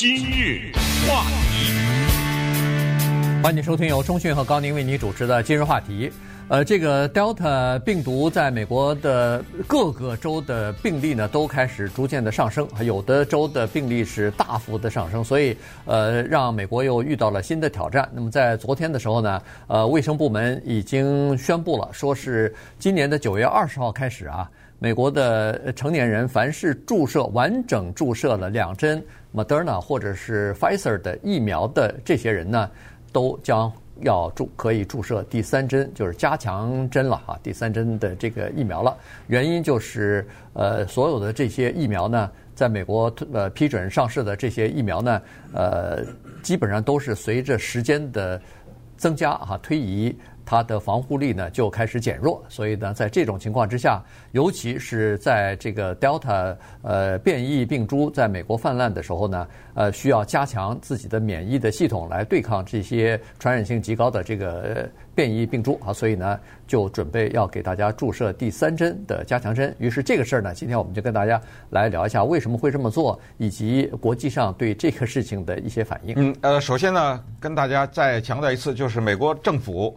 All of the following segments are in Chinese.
今日话题，欢迎收听由中讯和高宁为你主持的今日话题。呃，这个 Delta 病毒在美国的各个州的病例呢，都开始逐渐的上升，有的州的病例是大幅的上升，所以呃，让美国又遇到了新的挑战。那么在昨天的时候呢，呃，卫生部门已经宣布了，说是今年的九月二十号开始啊，美国的成年人凡是注射完整注射了两针 Moderna 或者是 Pfizer 的疫苗的这些人呢，都将。要注可以注射第三针，就是加强针了哈，第三针的这个疫苗了。原因就是呃，所有的这些疫苗呢，在美国呃批准上市的这些疫苗呢，呃，基本上都是随着时间的增加哈推移。它的防护力呢就开始减弱，所以呢，在这种情况之下，尤其是在这个 Delta 呃变异病株在美国泛滥的时候呢，呃，需要加强自己的免疫的系统来对抗这些传染性极高的这个变异病株啊，所以呢，就准备要给大家注射第三针的加强针。于是这个事儿呢，今天我们就跟大家来聊一下为什么会这么做，以及国际上对这个事情的一些反应。嗯，呃，首先呢，跟大家再强调一次，就是美国政府。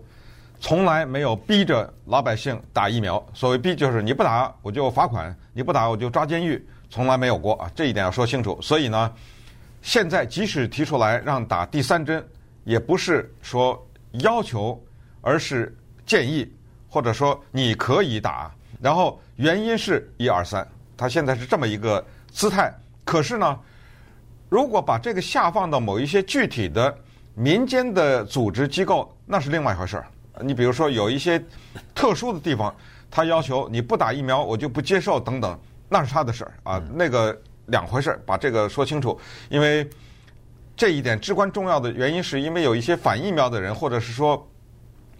从来没有逼着老百姓打疫苗，所谓逼就是你不打我就罚款，你不打我就抓监狱，从来没有过啊，这一点要说清楚。所以呢，现在即使提出来让打第三针，也不是说要求，而是建议，或者说你可以打。然后原因是一二三，他现在是这么一个姿态。可是呢，如果把这个下放到某一些具体的民间的组织机构，那是另外一回事儿。你比如说有一些特殊的地方，他要求你不打疫苗，我就不接受等等，那是他的事儿啊，那个两回事儿，把这个说清楚。因为这一点至关重要的原因，是因为有一些反疫苗的人，或者是说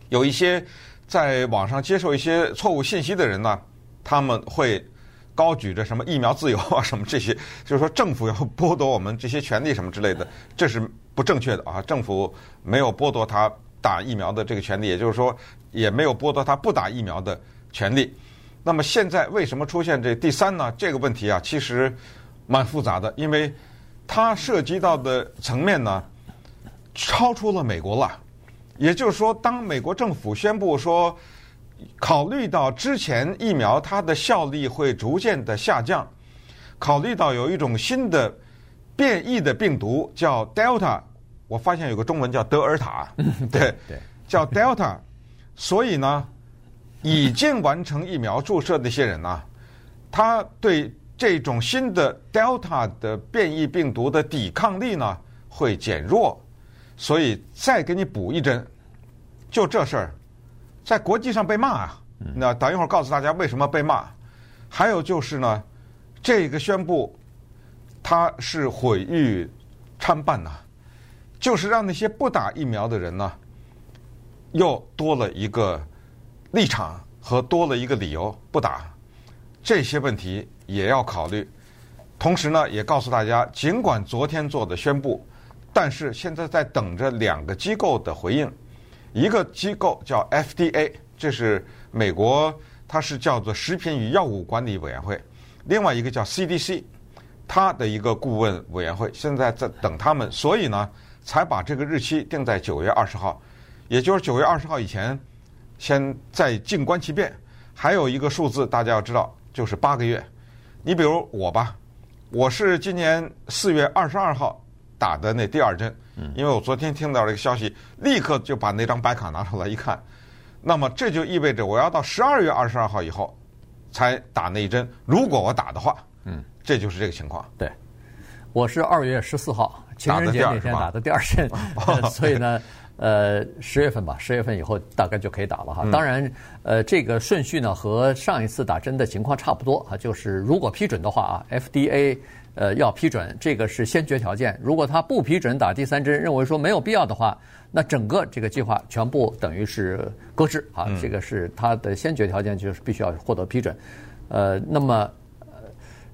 有一些在网上接受一些错误信息的人呢，他们会高举着什么疫苗自由啊，什么这些，就是说政府要剥夺我们这些权利什么之类的，这是不正确的啊，政府没有剥夺他。打疫苗的这个权利，也就是说，也没有剥夺他不打疫苗的权利。那么现在为什么出现这第三呢？这个问题啊，其实蛮复杂的，因为它涉及到的层面呢，超出了美国了。也就是说，当美国政府宣布说，考虑到之前疫苗它的效力会逐渐的下降，考虑到有一种新的变异的病毒叫 Delta。我发现有个中文叫德尔塔，对，对叫 Delta，所以呢，已经完成疫苗注射的一些人呢，他对这种新的 Delta 的变异病毒的抵抗力呢会减弱，所以再给你补一针，就这事儿，在国际上被骂啊。那等一会儿告诉大家为什么被骂。还有就是呢，这个宣布它是毁誉参半呐。就是让那些不打疫苗的人呢，又多了一个立场和多了一个理由不打，这些问题也要考虑。同时呢，也告诉大家，尽管昨天做的宣布，但是现在在等着两个机构的回应。一个机构叫 FDA，这是美国，它是叫做食品与药物管理委员会；另外一个叫 CDC，它的一个顾问委员会，现在在等他们。所以呢。才把这个日期定在九月二十号，也就是九月二十号以前，先再静观其变。还有一个数字大家要知道，就是八个月。你比如我吧，我是今年四月二十二号打的那第二针，因为我昨天听到这个消息，立刻就把那张白卡拿出来一看，那么这就意味着我要到十二月二十二号以后才打那一针。如果我打的话，嗯，这就是这个情况。对，我是二月十四号。情人节那天打的第二针，所以呢，呃，十月份吧，十月份以后大概就可以打了哈。当然，呃，这个顺序呢和上一次打针的情况差不多啊，就是如果批准的话啊，FDA 呃要批准，这个是先决条件。如果他不批准打第三针，认为说没有必要的话，那整个这个计划全部等于是搁置啊。这个是他的先决条件，就是必须要获得批准。呃，那么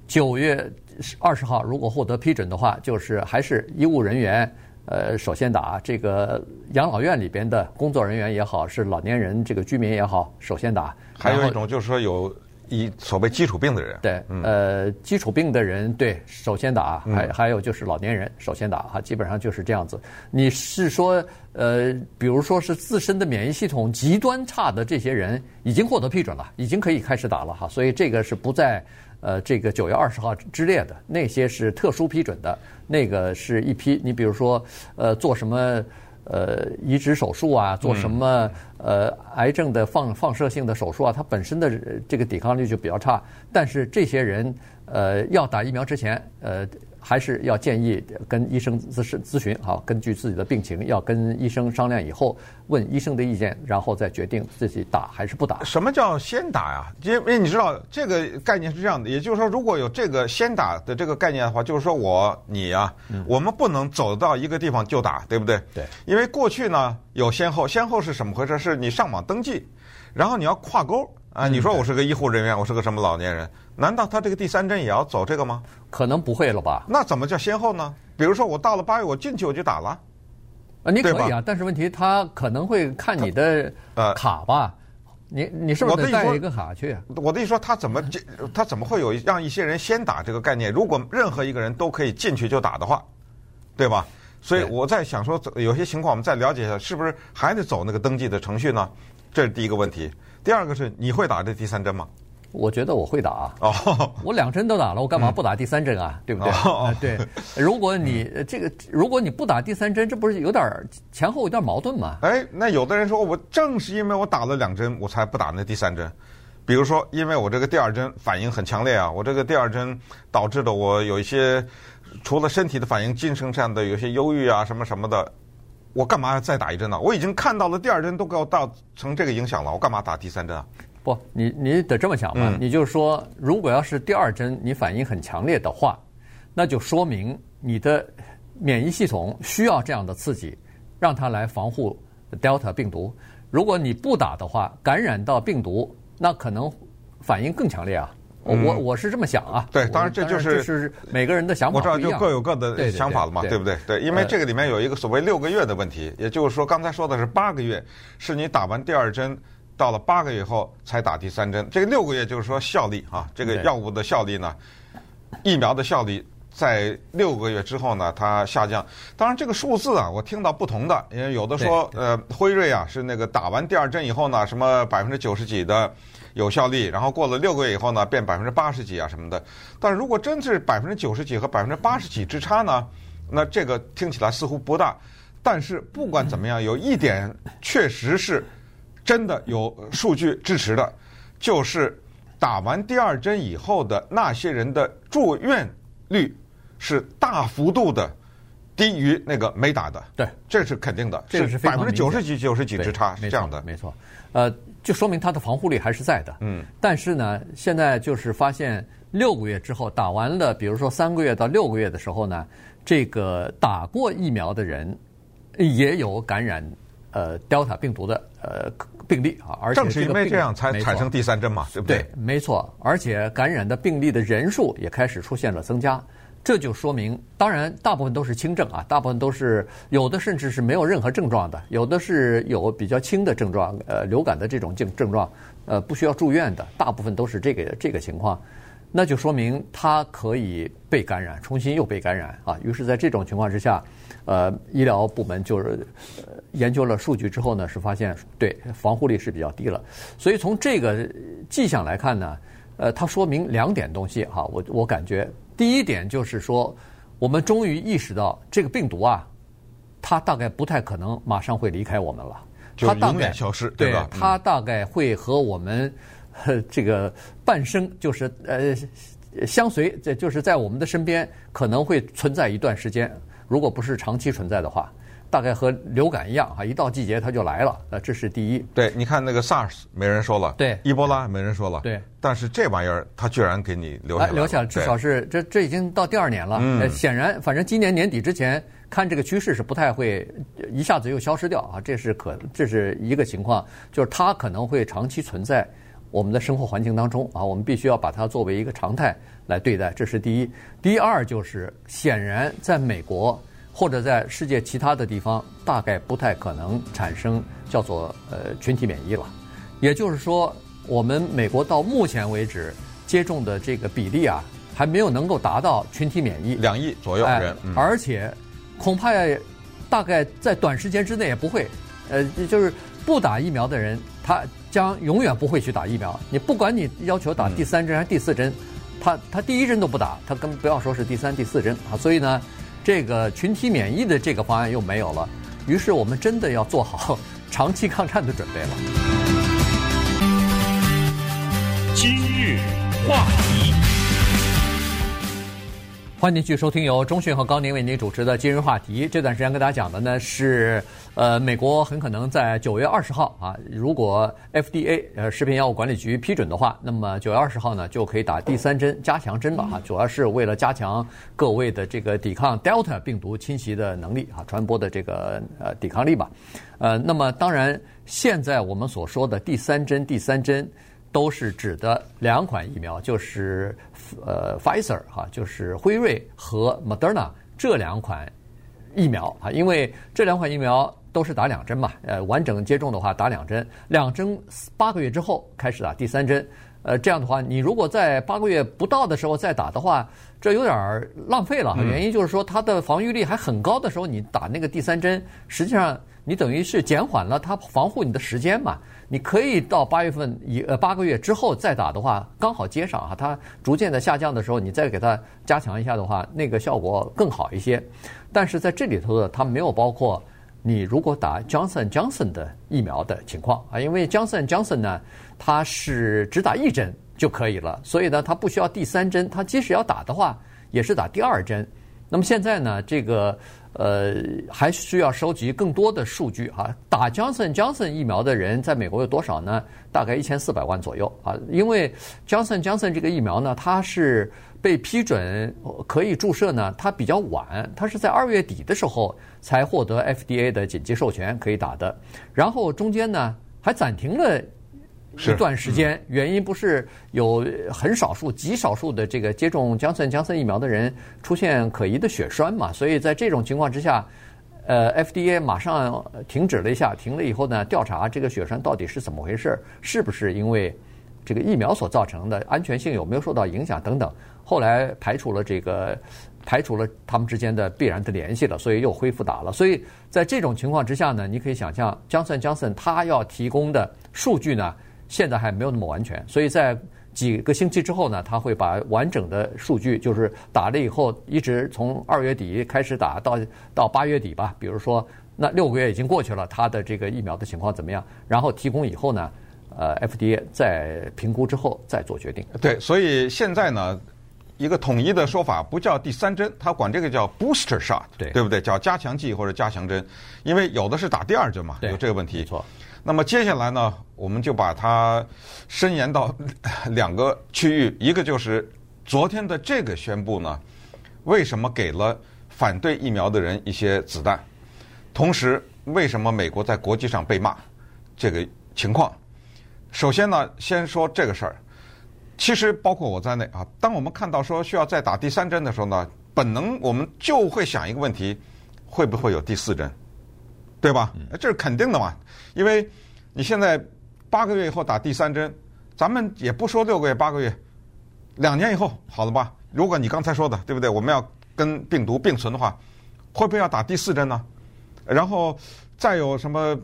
九月。二十号如果获得批准的话，就是还是医务人员，呃，首先打这个养老院里边的工作人员也好，是老年人这个居民也好，首先打。还有一种就是说有一所谓基础病的人。对，呃，基础病的人对首先打，还还有就是老年人首先打哈，基本上就是这样子。你是说呃，比如说是自身的免疫系统极端差的这些人，已经获得批准了，已经可以开始打了哈，所以这个是不在呃这个九月二十号之列的，那些是特殊批准的，那个是一批。你比如说呃，做什么？呃，移植手术啊，做什么呃癌症的放放射性的手术啊，它本身的这个抵抗力就比较差。但是这些人呃要打疫苗之前，呃。还是要建议跟医生咨询咨询，好，根据自己的病情，要跟医生商量以后，问医生的意见，然后再决定自己打还是不打。什么叫先打呀？因为你知道这个概念是这样的，也就是说，如果有这个先打的这个概念的话，就是说我你啊，嗯、我们不能走到一个地方就打，对不对？对。因为过去呢有先后，先后是什么回事？是你上网登记，然后你要跨沟。啊，你说我是个医护人员，我是个什么老年人？难道他这个第三针也要走这个吗？可能不会了吧？那怎么叫先后呢？比如说我到了八月，我进去我就打了，啊，你可以啊，但是问题他可能会看你的呃卡吧？你你是不是得带一个卡去？我的意思说，他怎么他怎么会有让一些人先打这个概念？如果任何一个人都可以进去就打的话，对吧？所以我在想说，有些情况我们再了解一下，是不是还得走那个登记的程序呢？这是第一个问题。第二个是你会打这第三针吗？我觉得我会打。哦，我两针都打了，我干嘛不打第三针啊？嗯、对不对？哦、对。如果你这个，如果你不打第三针，这不是有点前后有点矛盾吗？哎，那有的人说，我正是因为我打了两针，我才不打那第三针。比如说，因为我这个第二针反应很强烈啊，我这个第二针导致的我有一些除了身体的反应，精神上的有些忧郁啊，什么什么的。我干嘛要再打一针呢？我已经看到了第二针都给我造成这个影响了，我干嘛打第三针啊？不，你你得这么想吧。嗯、你就是说，如果要是第二针你反应很强烈的话，那就说明你的免疫系统需要这样的刺激，让它来防护 Delta 病毒。如果你不打的话，感染到病毒，那可能反应更强烈啊。我我是这么想啊，对，当然这就是是每个人的想法，我知道就各有各的想法了嘛，对。不对？对，因为这个里面有一个所谓六个月的问题，也就是说刚才说的是八个月，是你打完第二针，到了八个月以后才打第三针，这个六个月就是说效力啊，这个药物的效力呢，疫苗的效力在六个月之后呢它下降。当然这个数字啊，我听到不同的，因为有的说呃辉瑞啊是那个打完第二针以后呢，什么百分之九十几的。有效率，然后过了六个月以后呢，变百分之八十几啊什么的。但如果真是百分之九十几和百分之八十几之差呢，那这个听起来似乎不大。但是不管怎么样，有一点确实是真的有数据支持的，就是打完第二针以后的那些人的住院率是大幅度的低于那个没打的。对，这是肯定的，这是百分之九十几、九十几之差是这样的，没错。呃。就说明它的防护力还是在的。嗯。但是呢，现在就是发现六个月之后打完了，比如说三个月到六个月的时候呢，这个打过疫苗的人也有感染呃 Delta 病毒的呃病例啊。而且正是因为这样才产生第三针嘛，对不对？对，没错。而且感染的病例的人数也开始出现了增加。这就说明，当然大部分都是轻症啊，大部分都是有的甚至是没有任何症状的，有的是有比较轻的症状，呃，流感的这种症症状，呃，不需要住院的，大部分都是这个这个情况，那就说明它可以被感染，重新又被感染啊。于是，在这种情况之下，呃，医疗部门就是研究了数据之后呢，是发现对防护力是比较低了。所以从这个迹象来看呢，呃，它说明两点东西哈，我我感觉。第一点就是说，我们终于意识到这个病毒啊，它大概不太可能马上会离开我们了，它永远消失，对吧？它大概会和我们这个半生，就是呃相随，这就是在我们的身边，可能会存在一段时间。如果不是长期存在的话。大概和流感一样哈，一到季节它就来了，呃，这是第一。对，你看那个 SARS 没人说了，对，伊波拉没人说了，对。但是这玩意儿它居然给你留下来了，留下了，至少是这这已经到第二年了。嗯。显然，反正今年年底之前看这个趋势是不太会一下子又消失掉啊，这是可这是一个情况，就是它可能会长期存在我们的生活环境当中啊，我们必须要把它作为一个常态来对待，这是第一。第二就是显然在美国。或者在世界其他的地方，大概不太可能产生叫做呃群体免疫了。也就是说，我们美国到目前为止接种的这个比例啊，还没有能够达到群体免疫，两亿左右人，哎，而且恐怕大概在短时间之内也不会，呃，就是不打疫苗的人，他将永远不会去打疫苗。你不管你要求打第三针还是第四针，他他第一针都不打，他更不要说是第三、第四针啊。所以呢，这个群体免疫的这个方案又没有了，于是我们真的要做好 长期抗战的准备了。今日话题。欢迎继续收听由中讯和高宁为您主持的今日话题。这段时间跟大家讲的呢是，呃，美国很可能在九月二十号啊，如果 FDA 呃食品药物管理局批准的话，那么九月二十号呢就可以打第三针加强针了哈，主要是为了加强各位的这个抵抗 Delta 病毒侵袭的能力啊，传播的这个呃抵抗力吧。呃，那么当然现在我们所说的第三针，第三针。都是指的两款疫苗，就是呃，Pfizer 哈，就是辉瑞和 Moderna 这两款疫苗啊，因为这两款疫苗都是打两针嘛，呃，完整接种的话打两针，两针八个月之后开始打第三针，呃，这样的话，你如果在八个月不到的时候再打的话，这有点浪费了。原因就是说它的防御力还很高的时候，你打那个第三针，实际上你等于是减缓了它防护你的时间嘛。你可以到八月份以呃八个月之后再打的话，刚好接上啊，它逐渐的下降的时候，你再给它加强一下的话，那个效果更好一些。但是在这里头的，它没有包括你如果打 Johnson Johnson 的疫苗的情况啊，因为 Johnson Johnson 呢，它是只打一针就可以了，所以呢，它不需要第三针，它即使要打的话，也是打第二针。那么现在呢，这个。呃，还需要收集更多的数据哈。打 Johnson Johnson 疫苗的人在美国有多少呢？大概一千四百万左右啊。因为 Johnson Johnson 这个疫苗呢，它是被批准可以注射呢，它比较晚，它是在二月底的时候才获得 FDA 的紧急授权可以打的。然后中间呢还暂停了。一段时间，原因不是有很少数、极少数的这个接种江森江森疫苗的人出现可疑的血栓嘛？所以在这种情况之下，呃，FDA 马上停止了一下，停了以后呢，调查这个血栓到底是怎么回事，是不是因为这个疫苗所造成的，安全性有没有受到影响等等。后来排除了这个，排除了他们之间的必然的联系了，所以又恢复打了。所以在这种情况之下呢，你可以想象江森江森他要提供的数据呢。现在还没有那么完全，所以在几个星期之后呢，他会把完整的数据，就是打了以后，一直从二月底开始打到到八月底吧。比如说，那六个月已经过去了，他的这个疫苗的情况怎么样？然后提供以后呢，呃，FDA 在评估之后再做决定。对，所以现在呢，一个统一的说法不叫第三针，他管这个叫 booster shot，对，对不对？叫加强剂或者加强针，因为有的是打第二针嘛，有这个问题。没错。那么接下来呢，我们就把它伸延到 两个区域，一个就是昨天的这个宣布呢，为什么给了反对疫苗的人一些子弹？同时，为什么美国在国际上被骂？这个情况，首先呢，先说这个事儿。其实包括我在内啊，当我们看到说需要再打第三针的时候呢，本能我们就会想一个问题：会不会有第四针？对吧？这是肯定的嘛，因为你现在八个月以后打第三针，咱们也不说六个月、八个月，两年以后好了吧？如果你刚才说的对不对？我们要跟病毒并存的话，会不会要打第四针呢？然后再有什么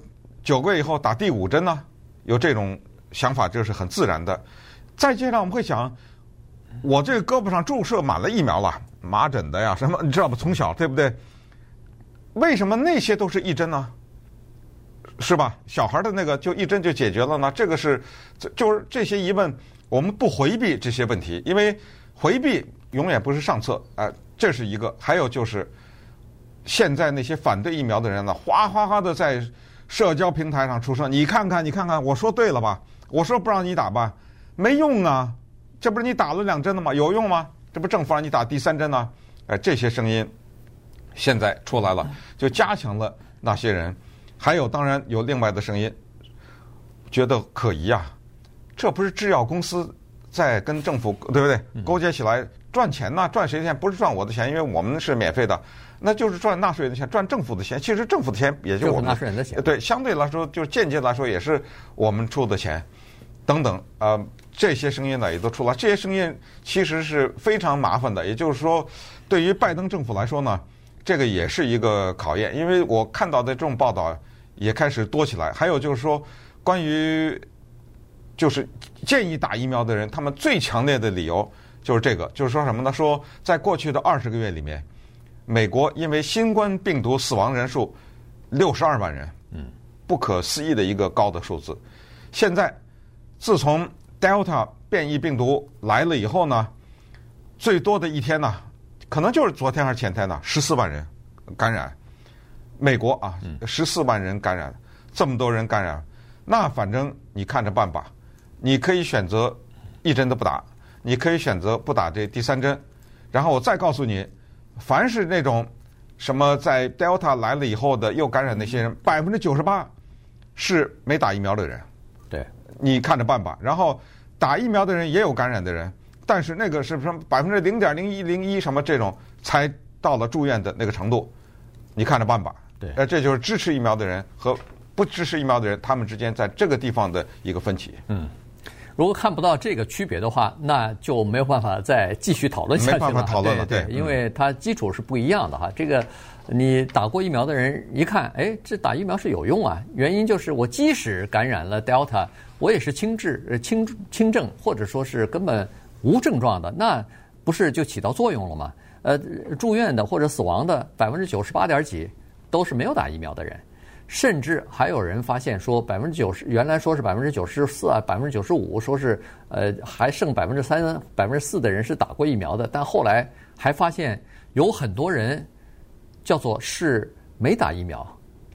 九个月以后打第五针呢？有这种想法，这是很自然的。再接着我们会想，我这个胳膊上注射满了疫苗了，麻疹的呀什么，你知道吧？从小对不对？为什么那些都是一针呢？是吧？小孩的那个就一针就解决了呢？这个是，就是这些疑问，我们不回避这些问题，因为回避永远不是上策。啊、这是一个。还有就是，现在那些反对疫苗的人呢，哗哗哗的在社交平台上出声，你看看，你看看，我说对了吧？我说不让你打吧，没用啊！这不是你打了两针了吗？有用吗？这不政府让你打第三针呢？哎、呃，这些声音。现在出来了，就加强了那些人，还有当然有另外的声音，觉得可疑啊，这不是制药公司在跟政府对不对勾结起来赚钱呢？赚谁的钱？不是赚我的钱，因为我们是免费的，那就是赚纳税人的钱，赚政府的钱。其实政府的钱也就我们纳税人的钱，对，相对来说就是间接来说也是我们出的钱。等等，呃，这些声音呢也都出来。这些声音其实是非常麻烦的，也就是说，对于拜登政府来说呢，这个也是一个考验。因为我看到的这种报道也开始多起来。还有就是说，关于就是建议打疫苗的人，他们最强烈的理由就是这个，就是说什么呢？说在过去的二十个月里面，美国因为新冠病毒死亡人数六十二万人，嗯，不可思议的一个高的数字。现在。自从 Delta 变异病毒来了以后呢，最多的一天呢，可能就是昨天还是前天呢，十四万人感染。美国啊，十四万人感染，这么多人感染，那反正你看着办吧。你可以选择一针都不打，你可以选择不打这第三针。然后我再告诉你，凡是那种什么在 Delta 来了以后的又感染那些人，百分之九十八是没打疫苗的人。对。你看着办吧。然后打疫苗的人也有感染的人，但是那个是什么百分之零点零一零一什么这种才到了住院的那个程度，你看着办吧。对，呃，这就是支持疫苗的人和不支持疫苗的人他们之间在这个地方的一个分歧。嗯，如果看不到这个区别的话，那就没有办法再继续讨论下去了。没办法讨论了，对，对，因为它基础是不一样的哈。这个你打过疫苗的人一看，哎，这打疫苗是有用啊。原因就是我即使感染了 Delta。我也是轻治、轻轻症，或者说是根本无症状的，那不是就起到作用了吗？呃，住院的或者死亡的百分之九十八点几都是没有打疫苗的人，甚至还有人发现说百分之九十，原来说是百分之九十四啊，百分之九十五，说是呃还剩百分之三、百分之四的人是打过疫苗的，但后来还发现有很多人叫做是没打疫苗，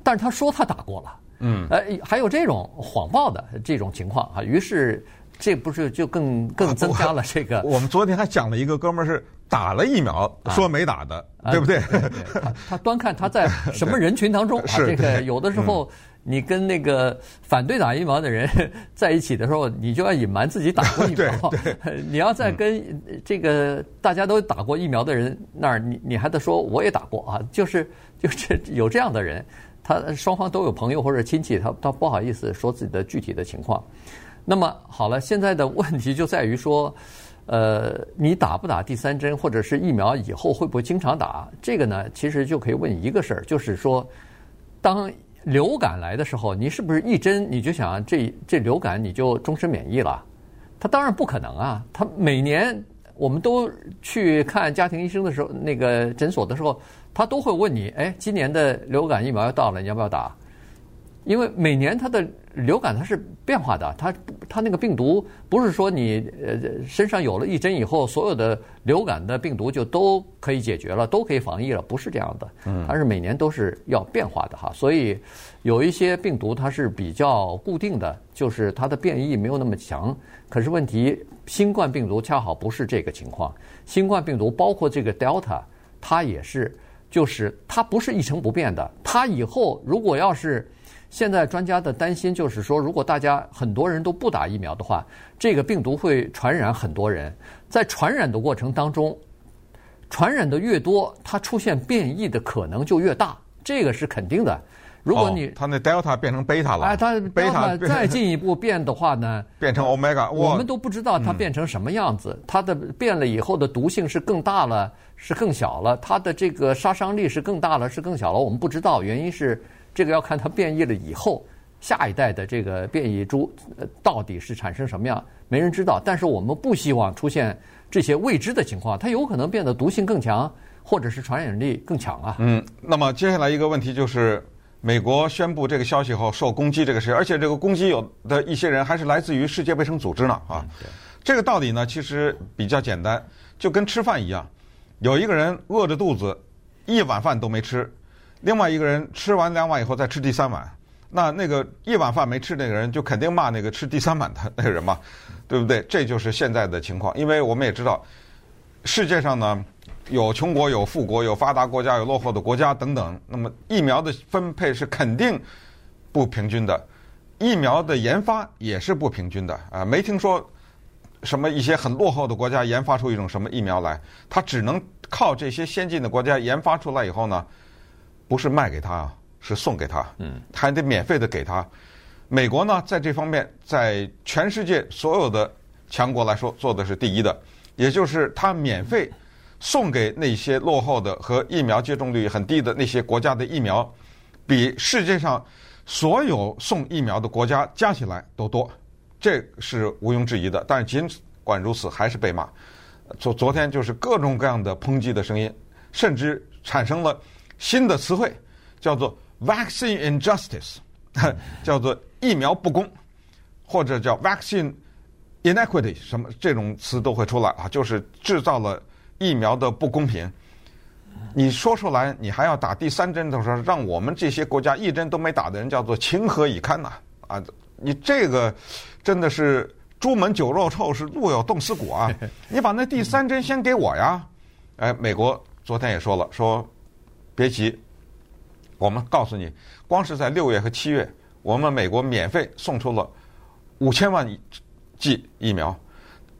但是他说他打过了。嗯，呃，还有这种谎报的这种情况啊，于是这不是就更更增加了这个。啊、我，我们昨天还讲了一个哥们儿是打了疫苗，啊、说没打的，对不对？啊、对，对，他他端看他在 什么人群当中啊。这个有的时候你跟那个反对打疫苗的人 在一起的时候，你就要隐瞒自己打过疫苗。你要在跟这个大家都打过疫苗的人那儿，你你还得说我也打过啊，就是就是有这样的人。他双方都有朋友或者亲戚，他他不好意思说自己的具体的情况。那么好了，现在的问题就在于说，呃，你打不打第三针，或者是疫苗以后会不会经常打？这个呢，其实就可以问一个事儿，就是说，当流感来的时候，你是不是一针你就想这这流感你就终身免疫了？他当然不可能啊！他每年我们都去看家庭医生的时候，那个诊所的时候。他都会问你，哎，今年的流感疫苗要到了，你要不要打？因为每年它的流感它是变化的，它它那个病毒不是说你呃身上有了一针以后，所有的流感的病毒就都可以解决了，都可以防疫了，不是这样的。嗯，它是每年都是要变化的哈，所以有一些病毒它是比较固定的，就是它的变异没有那么强。可是问题，新冠病毒恰好不是这个情况，新冠病毒包括这个 Delta，它也是。就是它不是一成不变的，它以后如果要是现在专家的担心就是说，如果大家很多人都不打疫苗的话，这个病毒会传染很多人，在传染的过程当中，传染的越多，它出现变异的可能就越大，这个是肯定的。如果你、哦、它那 Delta 变成贝塔了，哎，它贝塔再进一步变的话呢，变成 Omega，我们都不知道它变成什么样子，嗯、它的变了以后的毒性是更大了，是更小了，它的这个杀伤力是更大了，是更小了，我们不知道，原因是这个要看它变异了以后，下一代的这个变异株到底是产生什么样，没人知道。但是我们不希望出现这些未知的情况，它有可能变得毒性更强，或者是传染力更强啊。嗯，那么接下来一个问题就是。美国宣布这个消息后受攻击这个事，而且这个攻击有的一些人还是来自于世界卫生组织呢啊。这个道理呢其实比较简单，就跟吃饭一样，有一个人饿着肚子一碗饭都没吃，另外一个人吃完两碗以后再吃第三碗，那那个一碗饭没吃那个人就肯定骂那个吃第三碗的那个人嘛，对不对？这就是现在的情况，因为我们也知道世界上呢。有穷国，有富国，有发达国家，有落后的国家等等。那么疫苗的分配是肯定不平均的，疫苗的研发也是不平均的啊！没听说什么一些很落后的国家研发出一种什么疫苗来，它只能靠这些先进的国家研发出来以后呢，不是卖给他，是送给他，嗯，还得免费的给他。美国呢，在这方面，在全世界所有的强国来说，做的是第一的，也就是他免费送给那些落后的和疫苗接种率很低的那些国家的疫苗，比世界上所有送疫苗的国家加起来都多，这是毋庸置疑的。但是尽管如此，还是被骂。昨昨天就是各种各样的抨击的声音，甚至产生了新的词汇，叫做 “vaccine injustice”，叫做疫苗不公，或者叫 “vaccine inequity”，什么这种词都会出来啊，就是制造了疫苗的不公平。你说出来，你还要打第三针的时候，让我们这些国家一针都没打的人叫做情何以堪呐！啊，你这个真的是。朱门酒肉臭，是路有冻死骨啊！你把那第三针先给我呀！哎，美国昨天也说了，说别急，我们告诉你，光是在六月和七月，我们美国免费送出了五千万剂疫苗。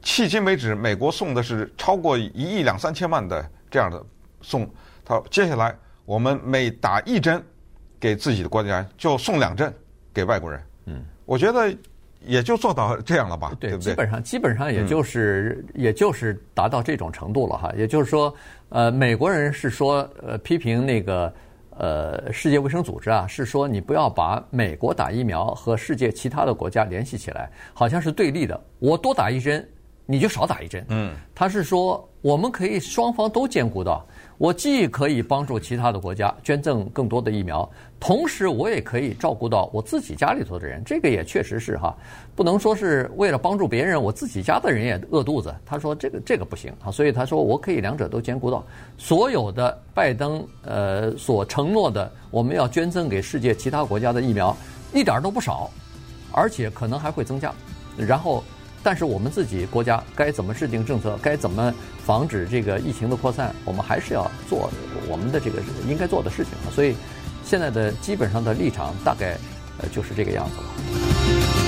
迄今为止，美国送的是超过一亿两三千万的这样的送。他接下来，我们每打一针给自己的国家，就送两针给外国人。嗯，我觉得。也就做到这样了吧？对，对不对？基本上基本上也就是、嗯、也就是达到这种程度了哈。也就是说，呃，美国人是说呃批评那个呃世界卫生组织啊，是说你不要把美国打疫苗和世界其他的国家联系起来，好像是对立的。我多打一针，你就少打一针。嗯，他是说我们可以双方都兼顾到。我既可以帮助其他的国家捐赠更多的疫苗，同时我也可以照顾到我自己家里头的人。这个也确实是哈，不能说是为了帮助别人，我自己家的人也饿肚子。他说这个这个不行啊，所以他说我可以两者都兼顾到。所有的拜登呃所承诺的我们要捐赠给世界其他国家的疫苗，一点都不少，而且可能还会增加。然后。但是我们自己国家该怎么制定政策，该怎么防止这个疫情的扩散，我们还是要做我们的这个应该做的事情。所以现在的基本上的立场大概呃就是这个样子了。